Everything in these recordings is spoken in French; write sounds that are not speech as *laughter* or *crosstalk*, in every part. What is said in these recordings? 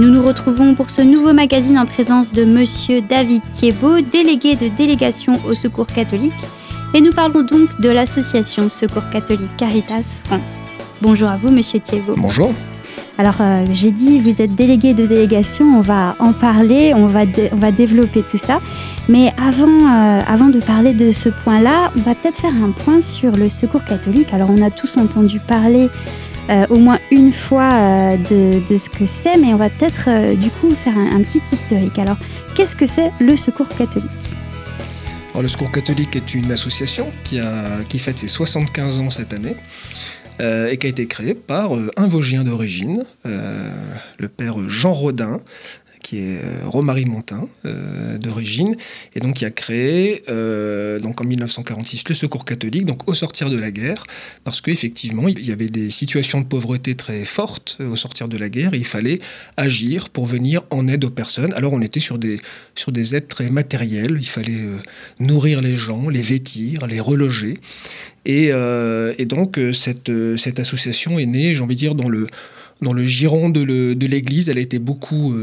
Nous nous retrouvons pour ce nouveau magazine en présence de Monsieur David Thiebaud, délégué de délégation au Secours catholique, et nous parlons donc de l'association Secours catholique Caritas France. Bonjour à vous, Monsieur Thiebaud. Bonjour. Alors, euh, j'ai dit, vous êtes délégué de délégation, on va en parler, on va, on va développer tout ça. Mais avant, euh, avant de parler de ce point-là, on va peut-être faire un point sur le secours catholique. Alors, on a tous entendu parler euh, au moins une fois de, de, ce que c'est, mais on va peut-être du coup faire un, petit historique. Alors, qu'est-ce que c'est le secours catholique? Le secours catholique est une association qui, a, qui fête ses 75 ans cette année. Euh, et qui a été créé par euh, un Vosgien d'origine, euh, le père Jean Rodin, qui est Romary Montin d'origine, et donc qui a créé donc en 1946 le Secours catholique, donc au sortir de la guerre, parce qu'effectivement il y avait des situations de pauvreté très fortes au sortir de la guerre, et il fallait agir pour venir en aide aux personnes. Alors on était sur des sur des aides très matérielles, il fallait nourrir les gens, les vêtir, les reloger, euh, et, donc, euh, cette, euh, cette, association est née, j'ai envie de dire, dans le, dans le giron de l'Église. Elle a été beaucoup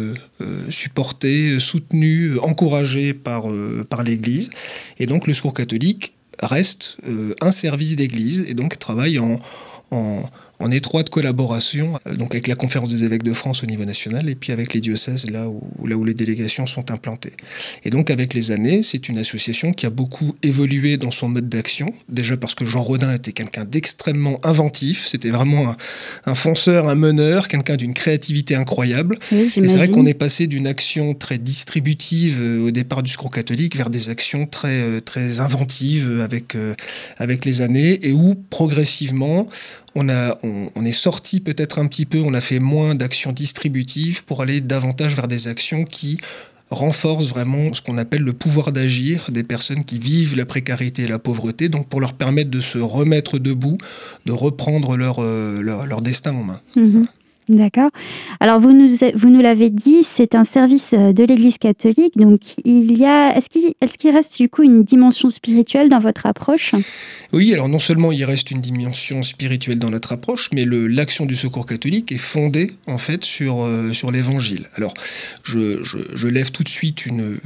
supportée, soutenue, encouragée par, par l'Église. Et donc, le Secours catholique reste un service d'Église et donc travaille en en étroite collaboration euh, donc avec la conférence des évêques de France au niveau national et puis avec les diocèses là où, là où les délégations sont implantées. Et donc avec les années, c'est une association qui a beaucoup évolué dans son mode d'action, déjà parce que Jean Rodin était quelqu'un d'extrêmement inventif, c'était vraiment un, fonceur, un meneur, quelqu'un d'une créativité incroyable. et c'est vrai qu'on est passé d'une action très distributive euh, au départ du secours catholique vers des actions très, euh, très inventives avec, avec les années et où progressivement on, a, on, est sorti peut-être un petit peu, on a fait moins d'actions distributives pour aller davantage vers des actions qui renforcent vraiment ce qu'on appelle le pouvoir d'agir des personnes qui vivent la précarité et la pauvreté, donc pour leur permettre de se remettre debout, de reprendre leur, euh, leur, destin en main. Mhm. D'accord. Alors vous nous, vous nous l'avez dit, c'est un service euh, de l'Église catholique. Donc il y a, est-ce qu'il, reste du coup une dimension spirituelle dans votre approche? Oui, alors non seulement il reste une dimension spirituelle dans notre approche, mais l'action du Secours catholique est fondée en fait sur euh, sur l'Évangile. Alors je, je, lève tout de suite une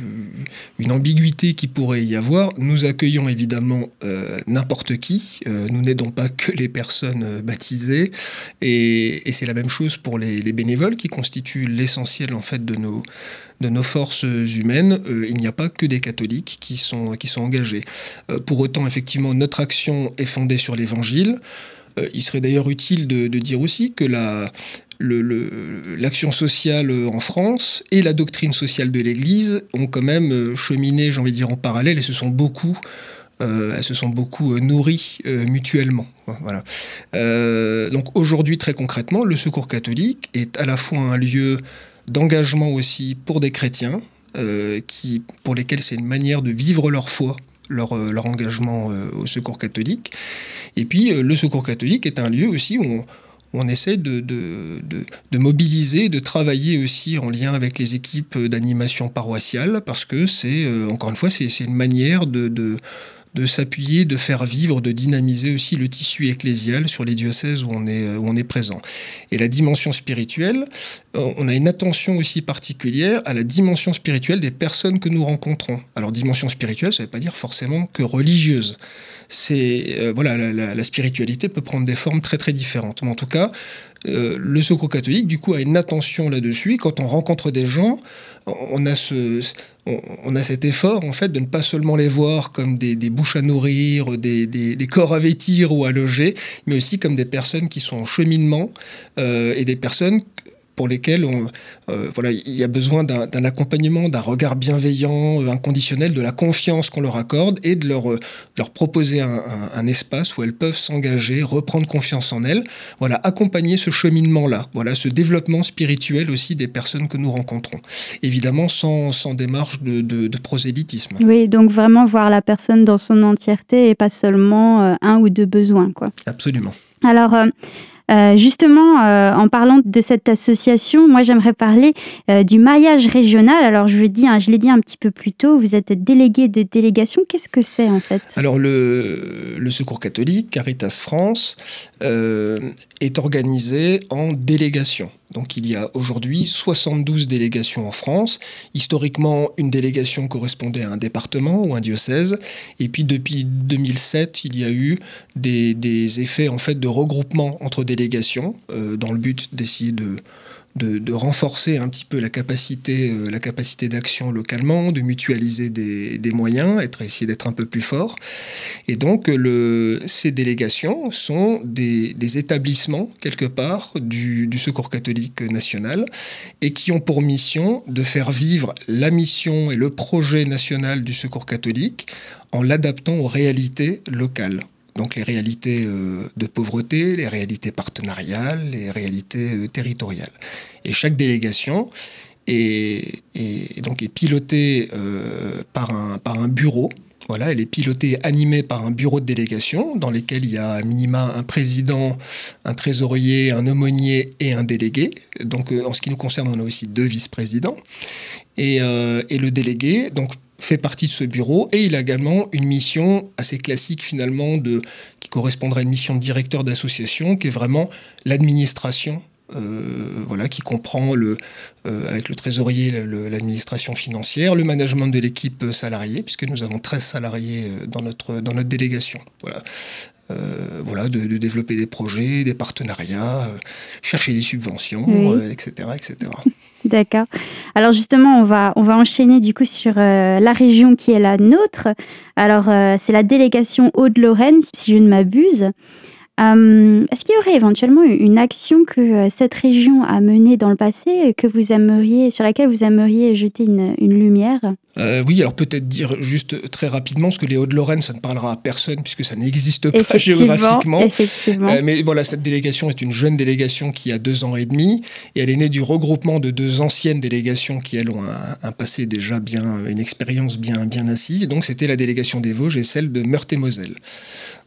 une ambiguïté qui pourrait y avoir. Nous accueillons évidemment euh, n'importe qui. nous n'aidons pas que les personnes baptisées, et, et c'est la même chose pour les, bénévoles qui constituent l'essentiel en fait de nos, de nos forces humaines. Euh, il n'y a pas que des catholiques qui sont, qui sont engagés. Euh, pour autant, effectivement, notre action est fondée sur l'Évangile. Euh, il serait d'ailleurs utile de, dire aussi que la, l'action sociale en France et la doctrine sociale de l'Église ont quand même cheminé, j'ai envie de dire, en parallèle et se sont beaucoup euh, elles se sont beaucoup euh, nourries euh, mutuellement. Voilà. donc aujourd'hui, très concrètement, le Secours catholique est à la fois un lieu d'engagement aussi pour des chrétiens, qui, pour lesquels c'est une manière de vivre leur foi leur, engagement au secours catholique. Et puis, le secours catholique est un lieu aussi où on, essaie de, mobiliser, de travailler aussi en lien avec les équipes d'animation paroissiale, parce que c'est, encore une fois, c'est une manière de, de s'appuyer, de faire vivre, de dynamiser aussi le tissu ecclésial sur les diocèses où on est, où on est présent. Et la dimension spirituelle, on a une attention aussi particulière à la dimension spirituelle des personnes que nous rencontrons. Alors dimension spirituelle, ça ne veut pas dire forcément que religieuse. C'est euh, voilà, la, spiritualité peut prendre des formes très très différentes. Mais en tout cas, euh, le secours catholique, du coup, a une attention là-dessus. Quand on rencontre des gens, on a, ce, on, a cet effort en fait de ne pas seulement les voir comme des, bouches à nourrir, des, des, corps à vêtir ou à loger, mais aussi comme des personnes qui sont en cheminement euh, et des personnes pour lesquels on, euh, voilà, il y a besoin d'un accompagnement, d'un regard bienveillant, euh, inconditionnel, de la confiance qu'on leur accorde et de leur, euh, leur proposer un, espace où elles peuvent s'engager, reprendre confiance en elles. Voilà, accompagner ce cheminement-là, voilà, ce développement spirituel aussi des personnes que nous rencontrons. Évidemment, sans, sans démarche de, de, prosélytisme. Oui, donc vraiment voir la personne dans son entièreté et pas seulement un ou deux besoins. Quoi. Absolument. Alors, Euh, justement, euh, en parlant de cette association, moi j'aimerais parler euh, du maillage régional. Alors je, dis, hein, je l'ai dit un petit peu plus tôt, vous êtes délégué de délégation. Qu'est-ce que c'est en fait? Alors le, le, Secours catholique, Caritas France, est organisé en délégation. Donc il y a aujourd'hui 72 délégations en France. Historiquement, une délégation correspondait à un département ou un diocèse. Et puis depuis 2007, il y a eu des, des effets en fait de regroupement entre délégations euh, dans le but d'essayer de renforcer un petit peu la capacité, euh, capacité d'action localement, de mutualiser des, moyens, être, essayer d'être un peu plus fort. Et donc, le, ces délégations sont des, établissements, quelque part, du, Secours catholique national, et qui ont pour mission de faire vivre la mission et le projet national du Secours catholique en l'adaptant aux réalités locales donc les réalités euh, de pauvreté, les réalités partenariales, les réalités euh, territoriales. Et chaque délégation est, donc est pilotée euh, par, un, par un bureau. Voilà, elle est pilotée, animée par un bureau de délégation dans lequel il y a à minima un président, un trésorier, un aumônier et un délégué. Donc en ce qui nous concerne, on a aussi deux vice-présidents. Et, et, le délégué, donc fait partie de ce bureau et il a également une mission assez classique finalement de, qui correspondrait à une mission de directeur d'association qui est vraiment l'administration euh, voilà, qui comprend le, euh, avec le trésorier l'administration financière, le management de l'équipe salariée, puisque nous avons 13 salariés euh, dans notre, dans notre délégation. Voilà. voilà, de, développer des projets, des partenariats, chercher des subventions, etc., etc. D'accord. Alors justement, on va, enchaîner du coup sur euh, la région qui est la nôtre. Alors euh, c'est la délégation Haute-Lorraine, si je ne m'abuse. Euh, est-ce qu'il y aurait éventuellement une action que euh, cette région a menée dans le passé, que vous aimeriez, sur laquelle vous aimeriez jeter une, lumière? Euh, Oui, alors peut-être dire juste très rapidement, parce que les Hauts-de-Lorraine, ça ne parlera à personne puisque ça n'existe pas géographiquement. Effectivement. mais voilà, cette délégation est une jeune délégation qui a deux ans et demi, et elle est née du regroupement de deux anciennes délégations qui, elles, ont un, passé déjà bien, une expérience bien, bien assise. donc c'était la délégation des Vosges et celle de Meurthe-et-Moselle.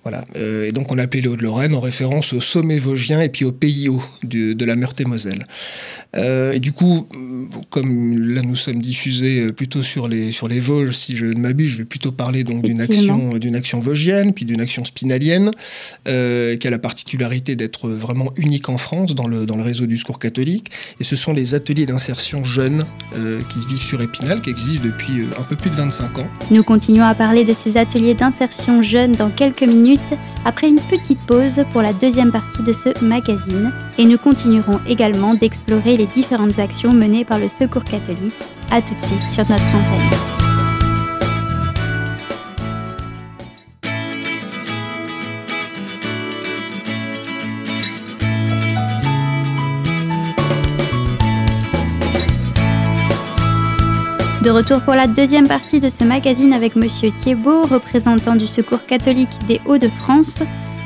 Voilà. et donc on appelait les Hauts-de-Lorraine en référence au sommet vosgien et puis au pays haut de, la Meurthe-et-Moselle. Euh, et du coup, comme là nous sommes diffusés euh, plutôt sur les, sur les Vosges, si je ne m'abuse, je vais plutôt parler donc d'une action, d'une action vosgienne, puis d'une action spinalienne, euh, qui a la particularité d'être vraiment unique en France dans le, dans le réseau du secours catholique. Et ce sont les ateliers d'insertion jeunes qui se vivent sur Épinal, qui existent depuis un peu plus de 25 ans. Nous continuons à parler de ces ateliers d'insertion jeunes dans quelques minutes, après une petite pause pour la deuxième partie de ce magazine. Et nous continuerons également d'explorer les différentes actions menées par le Secours catholique. A tout de suite sur notre antenne. De retour pour la deuxième partie de ce magazine avec Monsieur Thiebaud, représentant du Secours catholique des Hauts-de-France,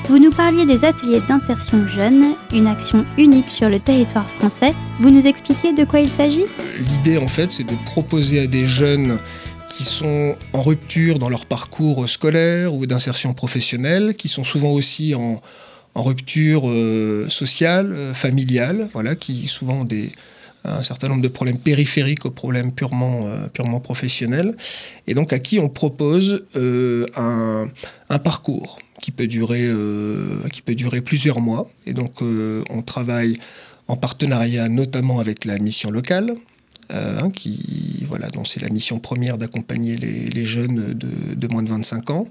vous nous parliez des ateliers d'insertion jeune, une action unique sur le territoire français. Vous nous expliquez de quoi il s'agit? L'idée en fait c'est de proposer à des jeunes qui sont en rupture dans leur parcours scolaire ou d'insertion professionnelle, qui sont souvent aussi en, rupture euh, sociale, euh, familiale, voilà, qui souvent ont un certain nombre de problèmes périphériques aux problèmes purement, euh, professionnels, et donc à qui on propose un parcours qui peut durer, euh, qui peut durer plusieurs mois. Et donc, euh, on travaille en partenariat notamment avec la mission locale, euh, hein, qui, voilà, dont c'est la mission première d'accompagner les, jeunes de, moins de 25 ans.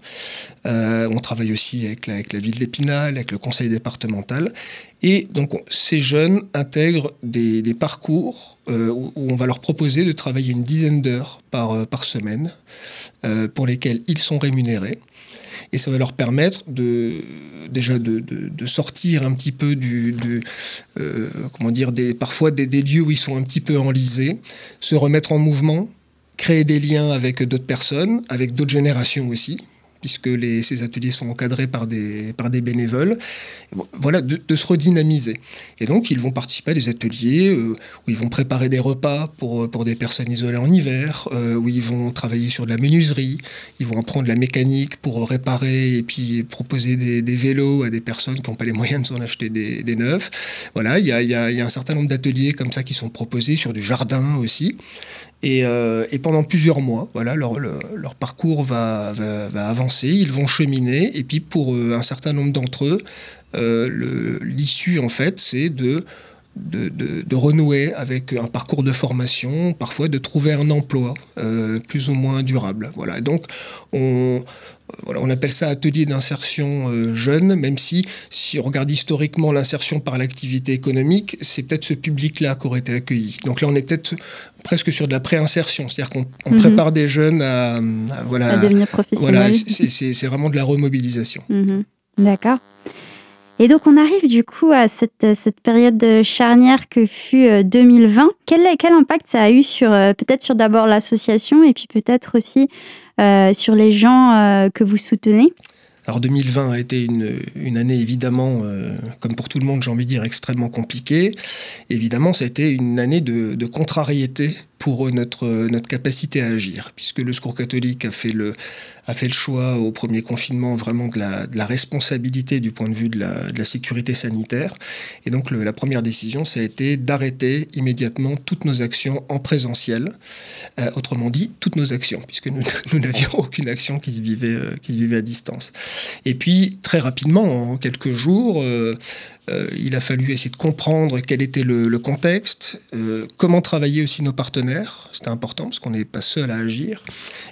on travaille aussi avec la, avec la ville d'Épinal, avec le conseil départemental. Et donc, ces jeunes intègrent des, parcours où, on va leur proposer de travailler une dizaine d'heures par, par semaine, pour lesquelles ils sont rémunérés et ça va leur permettre de déjà de, sortir un petit peu du, euh, comment dire, des, parfois des, lieux où ils sont un petit peu enlisés, se remettre en mouvement, créer des liens avec d'autres personnes, avec d'autres générations aussi, puisque ces ateliers sont encadrés par des, bénévoles. Voilà, de, se redynamiser. Et donc, ils vont participer à des ateliers euh, où ils vont préparer des repas pour, pour des personnes isolées en hiver, euh, où ils vont travailler sur de la menuiserie, ils vont apprendre la mécanique pour réparer et puis proposer des, vélos à des personnes qui n'ont pas les moyens de s'en acheter des, neufs. Voilà, il y a, un certain nombre d'ateliers comme ça qui sont proposés sur du jardin aussi. Et, euh, pendant plusieurs mois, voilà, leur parcours va, va, va, avancer, ils vont cheminer, et puis pour euh, un certain nombre d'entre eux, euh, l'issue, en fait, c'est de, de, de, de, renouer avec un parcours de formation, parfois de trouver un emploi euh, plus ou moins durable. Voilà. Donc, on, voilà, on appelle ça atelier d'insertion euh, jeune, même si, si on regarde historiquement l'insertion par l'activité économique, c'est peut-être ce public-là qui aurait été accueilli. Donc là, on est peut-être presque sur de la préinsertion, c'est-à-dire qu'on on mm -hmm. prépare des jeunes à, à voilà, à devenir professionnels. Voilà, c'est vraiment de la remobilisation. Mm -hmm. D'accord. Et donc on arrive du coup à cette, cette période charnière que fut 2020. Quel, quel impact ça a eu sur peut-être sur d'abord l'association et puis peut-être aussi euh, sur les gens euh, que vous soutenez? Alors 2020 a été une, une année évidemment, euh, comme pour tout le monde, j'ai envie de dire, extrêmement compliquée. Évidemment, ça a été une année de contrariété pour notre, notre capacité à agir, puisque le Secours catholique a fait le, a fait le choix au premier confinement vraiment de la, de la responsabilité du point de vue de la, de la sécurité sanitaire. Et donc la première décision, ça a été d'arrêter immédiatement toutes nos actions en présentiel, euh, autrement dit, toutes nos actions, puisque nous, *laughs* nous n'avions aucune action qui se, vivait, euh, qui se vivait à distance. Et puis très rapidement, en quelques jours, euh, euh, il a fallu essayer de comprendre quel était le, contexte, euh, comment travailler aussi nos partenaires, c'était important parce qu'on n'est pas seul à agir,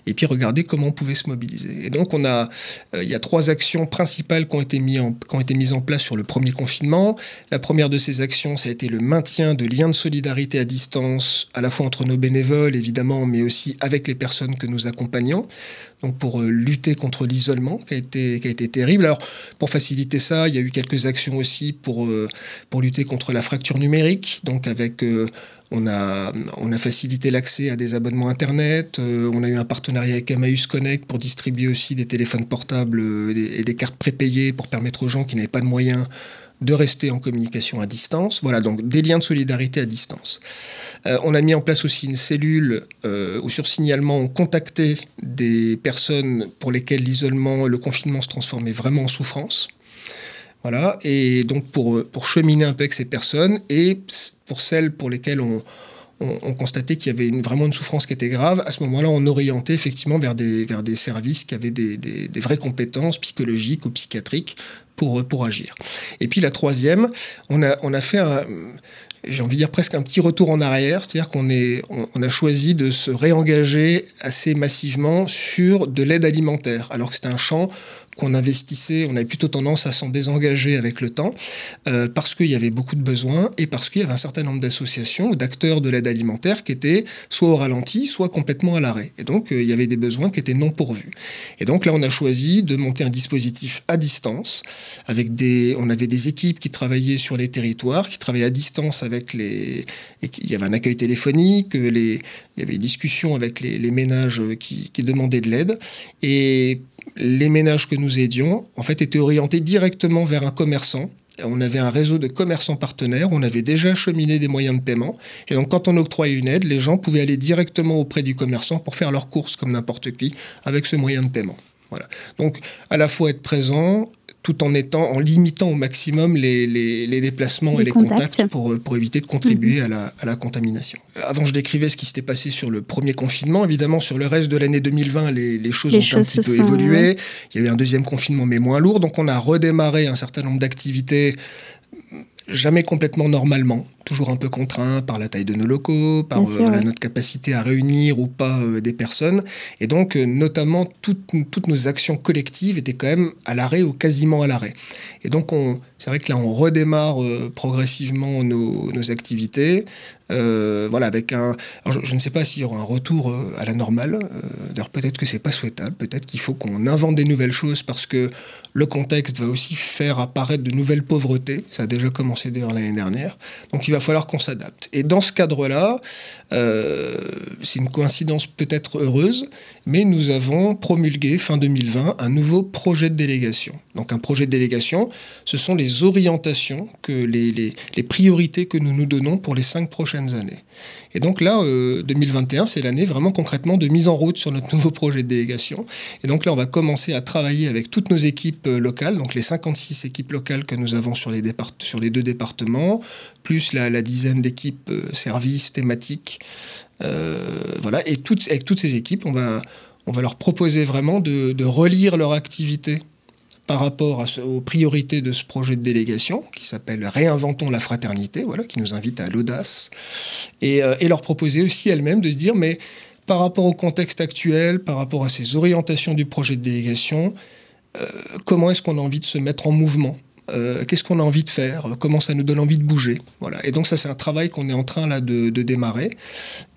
et puis regarder comment on pouvait se mobiliser. Et donc on a, euh, il y a trois actions principales qui ont, été qui ont été mises en place sur le premier confinement. La première de ces actions, ça a été le maintien de liens de solidarité à distance, à la fois entre nos bénévoles évidemment, mais aussi avec les personnes que nous accompagnons pour euh, lutter contre l'isolement qui a, été, qui a été terrible. Alors, pour faciliter ça, il y a eu quelques actions aussi pour, euh, pour lutter contre la fracture numérique, donc avec... Euh, on a, on a facilité l'accès à des abonnements Internet. On a eu un partenariat avec Emmaüs Connect pour distribuer aussi des téléphones portables et des cartes prépayées pour permettre aux gens qui n'avaient pas de moyens de rester en communication à distance. Voilà, donc des liens de solidarité à distance. Euh, on a mis en place aussi une cellule euh, où sur signalement on contactait des personnes pour lesquelles l'isolement et le confinement se transformaient vraiment en souffrance. Voilà, et donc pour, pour cheminer un peu avec ces personnes et pour celles pour lesquelles on, on, on constatait qu'il y avait vraiment une souffrance qui était grave, à ce moment-là, on orientait effectivement vers des, services qui avaient des, vraies compétences psychologiques ou psychiatriques pour, pour agir. Et puis la troisième, on a, fait j'ai envie de dire presque un petit retour en arrière, c'est-à-dire qu'on a choisi de se réengager assez massivement sur de l'aide alimentaire, alors que c'était un champ qu'on investissait, on avait plutôt tendance à s'en désengager avec le temps, euh, parce qu'il y avait beaucoup de besoins et parce qu'il y avait un certain nombre d'associations ou d'acteurs de l'aide alimentaire qui étaient soit au ralenti, soit complètement à l'arrêt. Et donc, euh, il y avait des besoins qui étaient non pourvus. Et donc là, on a choisi de monter un dispositif à distance, avec des, on avait des équipes qui travaillaient sur les territoires, qui travaillaient à distance avec les... Il y avait un accueil téléphonique, les, il y avait des discussions avec les, les ménages qui, qui demandaient de l'aide. Et les ménages que nous aidions, en fait, étaient orientés directement vers un commerçant. On avait un réseau de commerçants partenaires, on avait déjà cheminé des moyens de paiement. Et donc, quand on octroyait une aide, les gens pouvaient aller directement auprès du commerçant pour faire leurs courses comme n'importe qui avec ce moyen de paiement. Voilà. Donc, à la fois être présent, tout en étant en limitant au maximum les, les, les déplacements les et les contacts, contacts pour, pour, éviter de contribuer mmh. à, la, à, la, contamination. Avant, je décrivais ce qui s'était passé sur le premier confinement. Évidemment, sur le reste de l'année 2020, les, les choses ont choses un petit peu évolué. Il y a eu un deuxième confinement, mais moins lourd. Donc, on a redémarré un certain nombre d'activités jamais complètement normalement, toujours un peu contraint par la taille de nos locaux, par euh, voilà, notre capacité à réunir ou pas euh, des personnes. Et donc, euh, notamment, toutes, toutes nos actions collectives étaient quand même à l'arrêt ou quasiment à l'arrêt. Et donc, c'est vrai que là, on redémarre progressivement nos, nos activités. Voilà, avec un. Je, je, ne sais pas s'il y aura un retour à la normale. D'ailleurs, peut-être que c'est pas souhaitable. Peut-être qu'il faut qu'on invente des nouvelles choses parce que le contexte va aussi faire apparaître de nouvelles pauvretés. Ça a déjà commencé d'ailleurs l'année dernière. Donc, il va falloir qu'on s'adapte. Et dans ce cadre-là, euh, c'est une coïncidence peut-être heureuse, mais nous avons promulgué fin 2020 un nouveau projet de délégation. Donc un projet de délégation, ce sont les orientations, que les, priorités que nous nous donnons pour les cinq prochaines années. Et donc là, 2021, euh, c'est l'année vraiment concrètement de mise en route sur notre nouveau projet de délégation. Et donc là, on va commencer à travailler avec toutes nos équipes euh, locales, donc les 56 équipes locales que nous avons sur les, deux départements, plus la dizaine d'équipes services thématiques euh, voilà, et toutes, avec toutes ces équipes, on va, on va leur proposer vraiment de, relire leur activité par rapport aux priorités de ce projet de délégation qui s'appelle Réinventons la fraternité, voilà, qui nous invite à l'audace, et, euh, et, leur proposer aussi elles-mêmes de se dire, mais par rapport au contexte actuel, par rapport à ces orientations du projet de délégation, euh, comment est-ce qu'on a envie de se mettre en mouvement? Euh, qu'est-ce qu'on a envie de faire, comment ça nous donne envie de bouger? Voilà. Et donc ça, c'est un travail qu'on est en train là de, démarrer.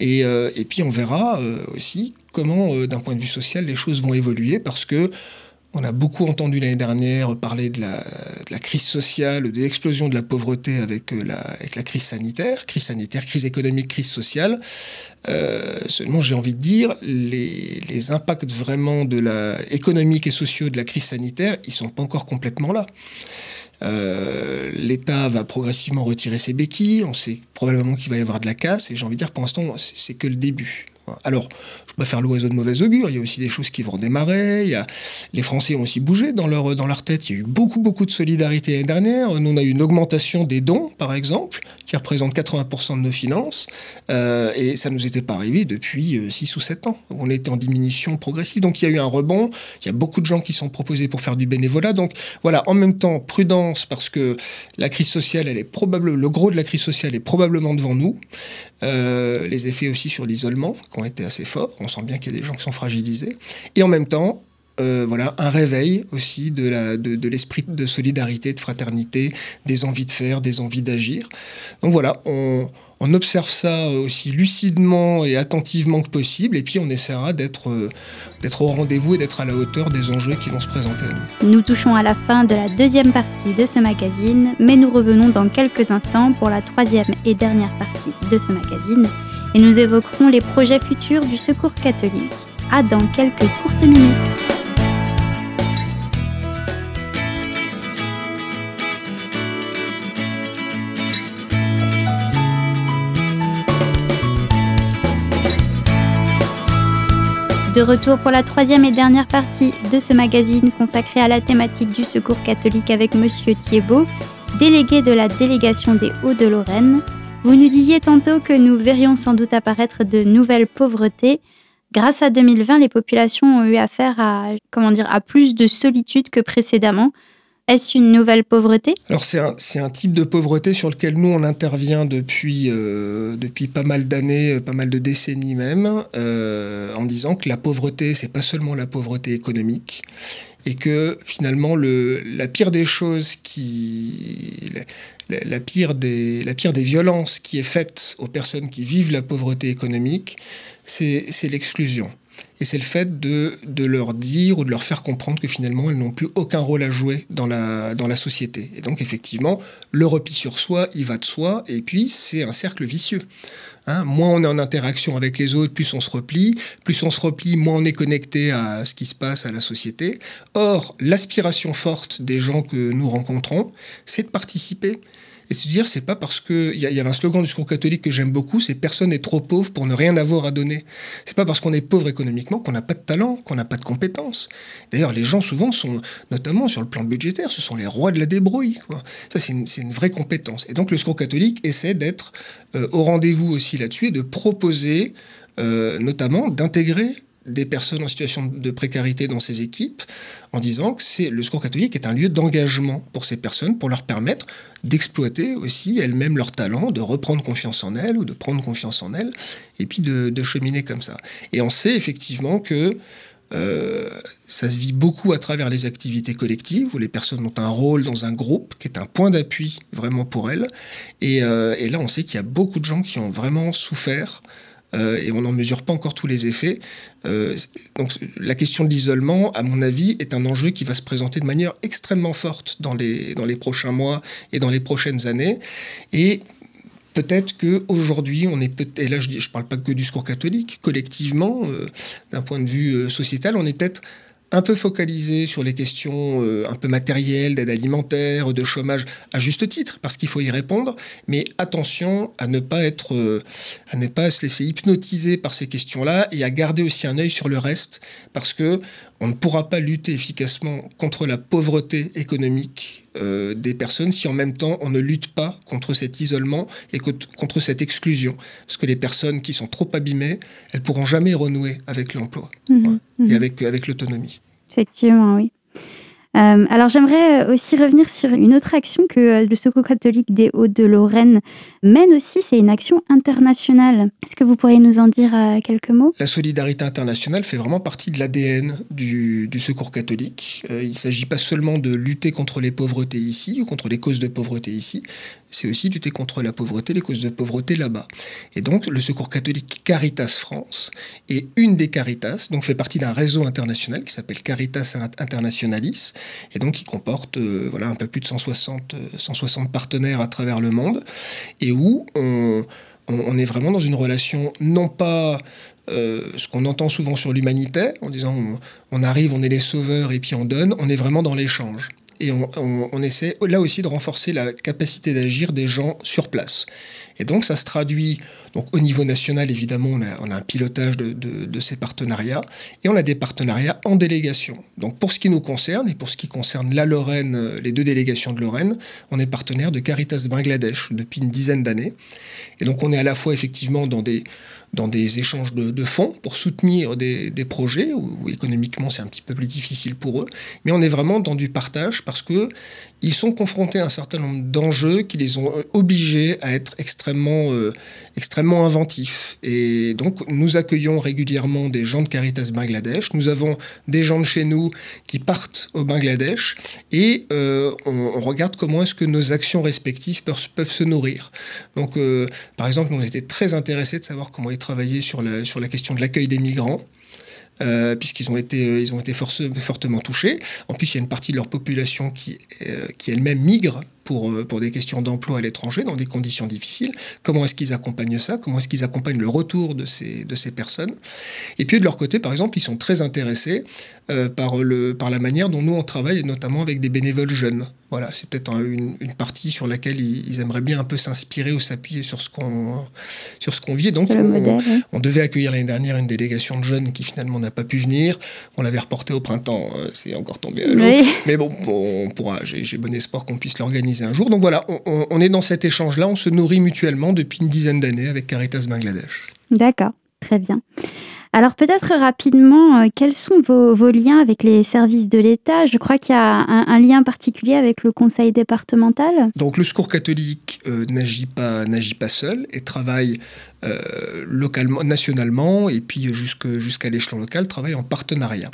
Et, euh, et, puis on verra euh, aussi comment, d'un point de vue social, les choses vont évoluer parce que on a beaucoup entendu l'année dernière parler de la, crise sociale, de l'explosion de la pauvreté avec la, avec la, crise sanitaire, crise sanitaire, crise économique, crise sociale. seulement, j'ai envie de dire, les, les, impacts vraiment de la économique et sociaux de la crise sanitaire, ils sont pas encore complètement là. Euh, L'État va progressivement retirer ses béquilles. On sait probablement qu'il va y avoir de la casse. Et j'ai envie de dire, pour l'instant, c'est que le début. Alors, je peux faire l'oiseau de mauvais augure. Il y a aussi des choses qui vont démarrer. Il y a... Les Français ont aussi bougé dans leur, dans leur tête. Il y a eu beaucoup, beaucoup de solidarité l'année dernière. Nous, on a eu une augmentation des dons, par exemple, qui représente 80% de nos finances. Euh, et ça ne nous était pas arrivé depuis 6 euh, ou 7 ans. On était en diminution progressive. Donc, il y a eu un rebond. Il y a beaucoup de gens qui sont proposés pour faire du bénévolat. Donc, voilà, en même temps, prudence, parce que la crise sociale, elle est probable, le gros de la crise sociale est probablement devant nous. Euh, les effets aussi sur l'isolement été assez forts. On sent bien qu'il y a des gens qui sont fragilisés. Et en même temps, euh, voilà, un réveil aussi de, l'esprit de solidarité, de fraternité, des envies de faire, des envies d'agir. Donc voilà, on, on, observe ça aussi lucidement et attentivement que possible, et puis on essaiera d'être, euh, d'être au rendez-vous et d'être à la hauteur des enjeux qui vont se présenter à nous. Nous touchons à la fin de la deuxième partie de ce magazine, mais nous revenons dans quelques instants pour la troisième et dernière partie de ce magazine, et nous évoquerons les projets futurs du Secours catholique. À dans quelques courtes minutes. De retour pour la troisième et dernière partie de ce magazine consacré à la thématique du secours catholique avec Monsieur Thiebaud, délégué de la délégation des Hauts-de-Lorraine. Vous nous disiez tantôt que nous verrions sans doute apparaître de nouvelles pauvretés. Grâce à 2020, les populations ont eu affaire à, comment dire, à plus de solitude que précédemment. Est-ce une nouvelle pauvreté? Alors c'est un, type de pauvreté sur lequel nous on intervient depuis, euh, depuis pas mal d'années, euh, pas mal de décennies même, euh, en disant que la pauvreté c'est pas seulement la pauvreté économique et que finalement le, la pire des choses qui la, pire des, la pire des violences qui est faite aux personnes qui vivent la pauvreté économique, c'est l'exclusion. Et c'est le fait de, leur dire ou de leur faire comprendre que finalement, elles n'ont plus aucun rôle à jouer dans la, dans la société. Et donc, effectivement, le repli sur soi, il va de soi, et puis c'est un cercle vicieux. Hein, moins on est en interaction avec les autres, plus on se replie. Plus on se replie, moins on est connecté à ce qui se passe à la société. Or, l'aspiration forte des gens que nous rencontrons, c'est de participer et se dire, c'est pas parce que. Il y, y, avait un slogan du secours catholique que j'aime beaucoup c'est personne n'est trop pauvre pour ne rien avoir à donner. C'est pas parce qu'on est pauvre économiquement qu'on n'a pas de talent, qu'on n'a pas de compétences. D'ailleurs, les gens souvent sont, notamment sur le plan budgétaire, ce sont les rois de la débrouille. Ça, c'est une, une, vraie compétence. Et donc, le secours catholique essaie d'être euh, au rendez-vous aussi là-dessus et de proposer, euh, notamment, d'intégrer des personnes en situation de précarité dans ces équipes en disant que c'est le secours catholique est un lieu d'engagement pour ces personnes pour leur permettre d'exploiter aussi elles-mêmes leur talent, de reprendre confiance en elles ou de prendre confiance en elles et puis de, cheminer comme ça. Et on sait effectivement que euh, ça se vit beaucoup à travers les activités collectives où les personnes ont un rôle dans un groupe qui est un point d'appui vraiment pour elles. Et, euh, et là, on sait qu'il y a beaucoup de gens qui ont vraiment souffert euh, et on n'en mesure pas encore tous les effets. Euh, donc la question de l'isolement, à mon avis, est un enjeu qui va se présenter de manière extrêmement forte dans les, dans les prochains mois et dans les prochaines années. Et peut-être qu'aujourd'hui, on est peut et là je ne parle pas que du secours catholique, collectivement, d'un point de vue sociétal, on est peut-être un peu focalisé sur les questions euh, un peu matérielles, d'aide alimentaire, de chômage, à juste titre, parce qu'il faut y répondre. Mais attention à ne pas être, euh, à ne pas se laisser hypnotiser par ces questions-là et à garder aussi un œil sur le reste, parce que on ne pourra pas lutter efficacement contre la pauvreté économique euh, des personnes si en même temps on ne lutte pas contre cet isolement et contre cette exclusion. Parce que les personnes qui sont trop abîmées, elles pourront jamais renouer avec l'emploi mmh et mmh avec, avec l'autonomie. Effectivement, oui. Euh, alors j'aimerais euh, aussi revenir sur une autre action que euh, le Secours catholique des Hauts-de-Lorraine mène aussi, c'est une action internationale. Est-ce que vous pourriez nous en dire quelques mots? La solidarité internationale fait vraiment partie de l'ADN du, Secours catholique. il ne s'agit pas seulement de lutter contre les pauvretés ici ou contre les causes de pauvreté ici, c'est aussi lutter contre la pauvreté, les causes de pauvreté là-bas. Et donc, le Secours catholique Caritas France est une des Caritas, donc fait partie d'un réseau international qui s'appelle Caritas Internationalis, et donc qui comporte euh, voilà, un peu plus de 160, 160 euh, partenaires à travers le monde, et où on, on, est vraiment dans une relation non pas euh, ce qu'on entend souvent sur l'humanité, en disant on, arrive, on est les sauveurs et puis on donne, on est vraiment dans l'échange et on, essaie là aussi de renforcer la capacité d'agir des gens sur place. Et donc ça se traduit donc au niveau national évidemment on a, un pilotage de, ces partenariats et on a des partenariats en délégation. Donc pour ce qui nous concerne et pour ce qui concerne la Lorraine, euh, les deux délégations de Lorraine, on est partenaire de Caritas Bangladesh depuis une dizaine d'années. Et donc on est à la fois effectivement dans des dans des échanges de, fonds pour soutenir des, projets où, économiquement c'est un petit peu plus difficile pour eux. Mais on est vraiment dans du partage parce que ils sont confrontés à un certain nombre d'enjeux qui les ont obligés à être extrêmement, euh, extrêmement inventifs. Et donc nous accueillons régulièrement des gens de Caritas Bangladesh. Nous avons des gens de chez nous qui partent au Bangladesh et euh, on, regarde comment est-ce que nos actions respectives peuvent, se nourrir. Donc euh, par exemple, nous on était très intéressés de savoir comment travailler sur la, question de l'accueil des migrants. Euh, puisqu'ils ont été, euh, fortement touchés. En plus, il y a une partie de leur population qui, euh, qui elle-même migre pour, pour des questions d'emploi à l'étranger, dans des conditions difficiles. Comment est-ce qu'ils accompagnent ça? Comment est-ce qu'ils accompagnent le retour de ces, de ces personnes? Et puis de leur côté, par exemple, ils sont très intéressés par, le, par la manière dont nous, on travaille, notamment avec des bénévoles jeunes. Voilà, c'est peut-être une, une, partie sur laquelle ils, aimeraient bien un peu s'inspirer ou s'appuyer sur ce qu'on sur ce qu'on vit. Donc, on, devait accueillir l'année dernière une délégation de jeunes qui finalement n'a pas pu venir. On l'avait reporté au printemps, euh, c'est encore tombé à l'eau. Mais bon, on pourra. J'ai bon espoir qu'on puisse l'organiser un jour. Donc voilà, on, est dans cet échange-là. On se nourrit mutuellement depuis une dizaine d'années avec Caritas Bangladesh. D'accord, très bien. Alors peut-être rapidement, euh, quels sont vos, liens avec les services de l'État? Je crois qu'il y a un, lien particulier avec le conseil départemental. Donc le Secours catholique euh, n'agit pas, pas seul et travaille euh, localement, nationalement et puis jusqu'à l'échelon local, travaille en partenariat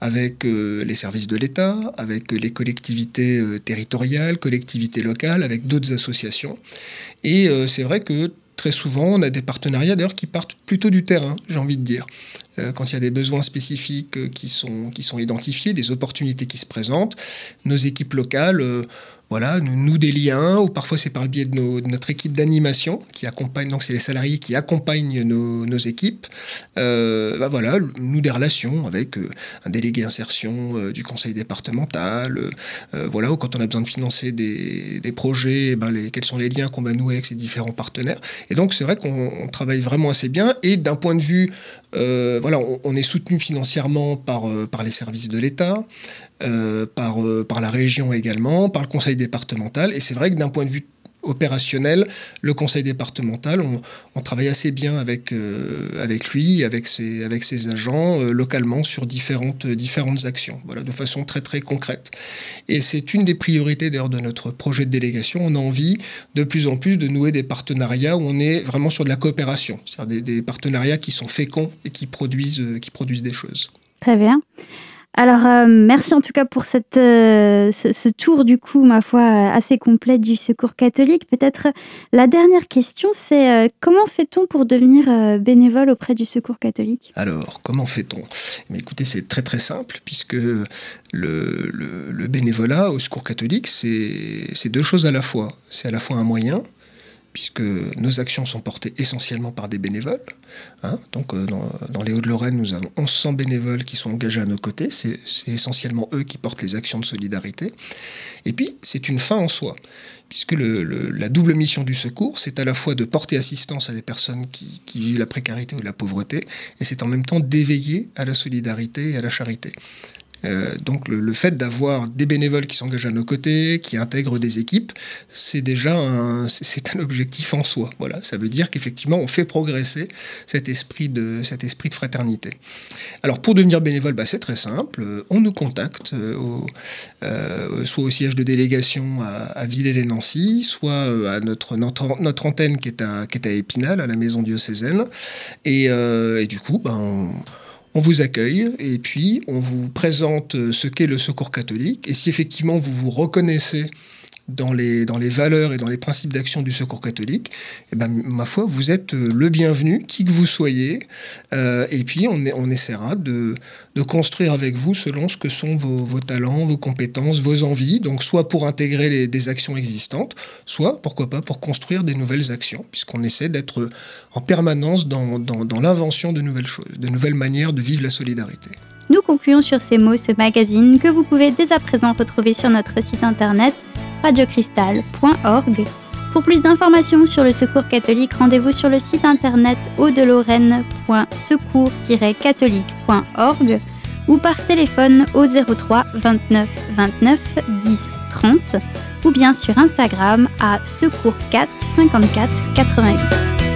avec les services de l'État, avec les collectivités territoriales, collectivités locales, avec d'autres associations. Et c'est vrai que très souvent, on a des partenariats d'ailleurs qui partent plutôt du terrain, j'ai envie de dire. Euh, quand il y a des besoins spécifiques euh, qui sont, identifiés, des opportunités qui se présentent, nos équipes locales euh, voilà, nous, des liens, ou parfois c'est par le biais de, notre équipe d'animation qui accompagne, donc c'est les salariés qui accompagnent nos, équipes. Euh, bah voilà, nous des relations avec euh, un délégué insertion euh, du conseil départemental, voilà, ou quand on a besoin de financer des, projets, ben les, quels sont les liens qu'on va nouer avec ces différents partenaires. Et donc c'est vrai qu'on travaille vraiment assez bien, et d'un point de vue, voilà, on, on, est soutenu financièrement par, par les services de l'État. Euh, par, euh, par la région également, par le conseil départemental. Et c'est vrai que d'un point de vue opérationnel, le conseil départemental, on, travaille assez bien avec, euh, lui, avec ses, avec ses agents, localement sur différentes, différentes actions, voilà, de façon très très concrète. Et c'est une des priorités d'ailleurs de notre projet de délégation. On a envie de plus en plus de nouer des partenariats où on est vraiment sur de la coopération, c'est-à-dire des, des, partenariats qui sont féconds et qui produisent, qui produisent des choses. Très bien. Alors, euh, merci en tout cas pour cette, euh, ce, tour, du coup, ma foi, euh, assez complet du Secours catholique. Peut-être la dernière question, c'est comment fait-on pour devenir bénévole auprès du Secours catholique? Alors, comment fait-on? Écoutez, c'est très très simple, puisque le, le bénévolat au Secours catholique, c'est deux choses à la fois. C'est à la fois un moyen, puisque nos actions sont portées essentiellement par des bénévoles. Hein. Donc euh, dans, les Hauts-de-Lorraine, nous avons 1100 bénévoles qui sont engagés à nos côtés. C'est essentiellement eux qui portent les actions de solidarité. Et puis, c'est une fin en soi, puisque la double mission du secours, c'est à la fois de porter assistance à des personnes qui, qui vivent la précarité ou la pauvreté, et c'est en même temps d'éveiller à la solidarité et à la charité. Euh, donc le, fait d'avoir des bénévoles qui s'engagent à nos côtés, qui intègrent des équipes, c'est déjà un, c'est un objectif en soi. Voilà, ça veut dire qu'effectivement on fait progresser cet esprit de, cet esprit de fraternité. Alors pour devenir bénévole, bah, c'est très simple. On nous contacte euh, euh, soit au siège de délégation à, Villers-les-Nancy, soit à notre, notre, antenne qui est à, qui est à Épinal, à la maison diocésaine. Et, et du coup, ben, vous accueille et puis on vous présente ce qu'est le secours catholique. Et si effectivement vous vous reconnaissez dans les, valeurs et dans les principes d'action du secours catholique, eh ben, ma foi, vous êtes euh, le bienvenu, qui que vous soyez. Euh, et puis, on, essaiera de, construire avec vous selon ce que sont vos, talents, vos compétences, vos envies. Donc, soit pour intégrer des actions existantes, soit, pourquoi pas, pour construire des nouvelles actions, puisqu'on essaie d'être en permanence dans l'invention de nouvelles choses, de nouvelles manières de vivre la solidarité. Nous concluons sur ces mots ce magazine que vous pouvez dès à présent retrouver sur notre site internet radiocristal.org. Pour plus d'informations sur le Secours catholique, rendez-vous sur le site internet audelorraine.secours-catholique.org ou par téléphone au 03 29 29 10 30 ou bien sur Instagram à secours 4 54 88.